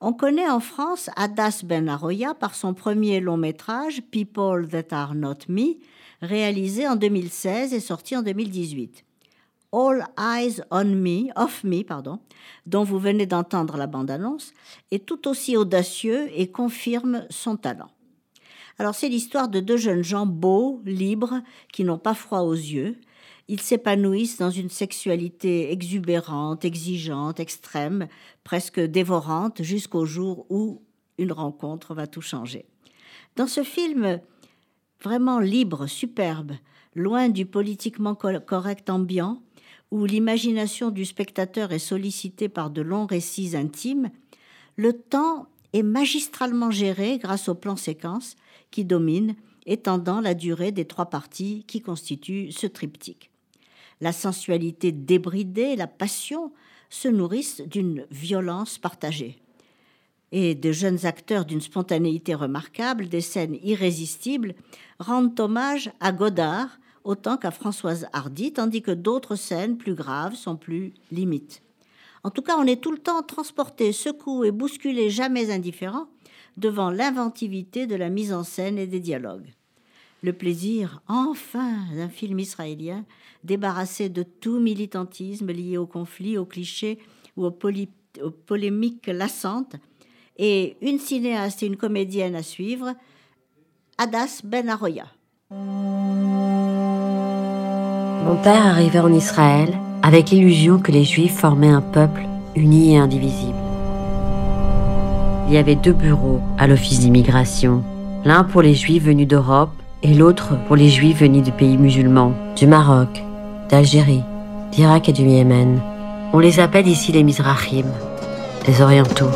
On connaît en France Adas Ben Aroya par son premier long métrage People That Are Not Me, réalisé en 2016 et sorti en 2018. All Eyes on Me, Off Me, pardon, dont vous venez d'entendre la bande-annonce, est tout aussi audacieux et confirme son talent. Alors c'est l'histoire de deux jeunes gens beaux, libres, qui n'ont pas froid aux yeux. Ils s'épanouissent dans une sexualité exubérante, exigeante, extrême, presque dévorante, jusqu'au jour où une rencontre va tout changer. Dans ce film vraiment libre, superbe, loin du politiquement correct ambiant, où l'imagination du spectateur est sollicitée par de longs récits intimes, le temps est magistralement géré grâce au plan séquence qui domine, étendant la durée des trois parties qui constituent ce triptyque. La sensualité débridée, la passion se nourrissent d'une violence partagée. Et de jeunes acteurs d'une spontanéité remarquable, des scènes irrésistibles, rendent hommage à Godard autant qu'à Françoise Hardy, tandis que d'autres scènes plus graves sont plus limites. En tout cas, on est tout le temps transporté, secoué, bousculé, jamais indifférent, devant l'inventivité de la mise en scène et des dialogues. Le plaisir, enfin, d'un film israélien débarrassé de tout militantisme lié au conflit, aux clichés ou aux, polémiques lassantes, et une cinéaste et une comédienne à suivre, Adas Ben Aroya. Mon père arrivait en Israël avec l'illusion que les Juifs formaient un peuple uni et indivisible. Il y avait deux bureaux à l'office d'immigration, l'un pour les Juifs venus d'Europe et l'autre pour les Juifs venus de pays musulmans, du Maroc, d'Algérie, d'Irak et du Yémen. On les appelle ici les Mizrahim, les Orientaux.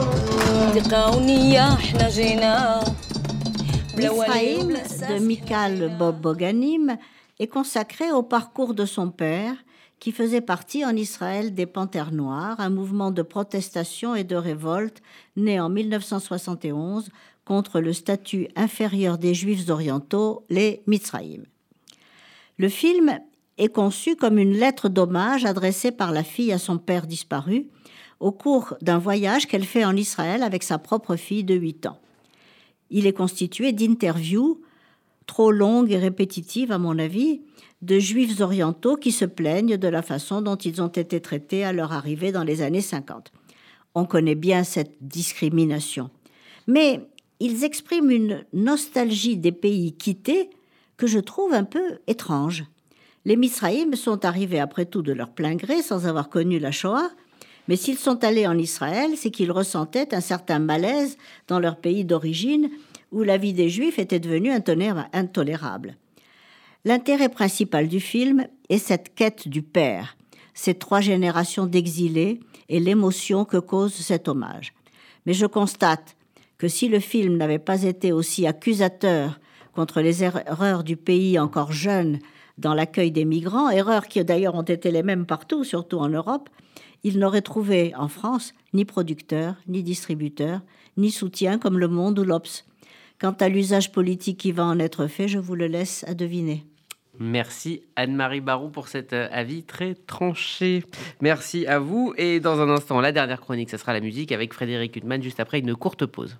L'Israël de Michael Bob Boganim est consacré au parcours de son père, qui faisait partie en Israël des Panthères Noires, un mouvement de protestation et de révolte né en 1971 contre le statut inférieur des Juifs orientaux, les Mitzraïm. Le film est conçu comme une lettre d'hommage adressée par la fille à son père disparu au cours d'un voyage qu'elle fait en Israël avec sa propre fille de 8 ans. Il est constitué d'interviews trop longue et répétitive à mon avis, de juifs orientaux qui se plaignent de la façon dont ils ont été traités à leur arrivée dans les années 50. On connaît bien cette discrimination. Mais ils expriment une nostalgie des pays quittés que je trouve un peu étrange. Les Misraïm sont arrivés après tout de leur plein gré sans avoir connu la Shoah, mais s'ils sont allés en Israël, c'est qu'ils ressentaient un certain malaise dans leur pays d'origine où la vie des Juifs était devenue intolérable. L'intérêt principal du film est cette quête du père, ces trois générations d'exilés et l'émotion que cause cet hommage. Mais je constate que si le film n'avait pas été aussi accusateur contre les erreurs du pays encore jeune dans l'accueil des migrants, erreurs qui d'ailleurs ont été les mêmes partout, surtout en Europe, il n'aurait trouvé en France ni producteur, ni distributeur, ni soutien comme Le Monde ou l'Obs. Quant à l'usage politique qui va en être fait, je vous le laisse à deviner. Merci Anne-Marie Baron pour cet euh, avis très tranché. Merci à vous. Et dans un instant, la dernière chronique, ce sera la musique avec Frédéric Huttman juste après une courte pause.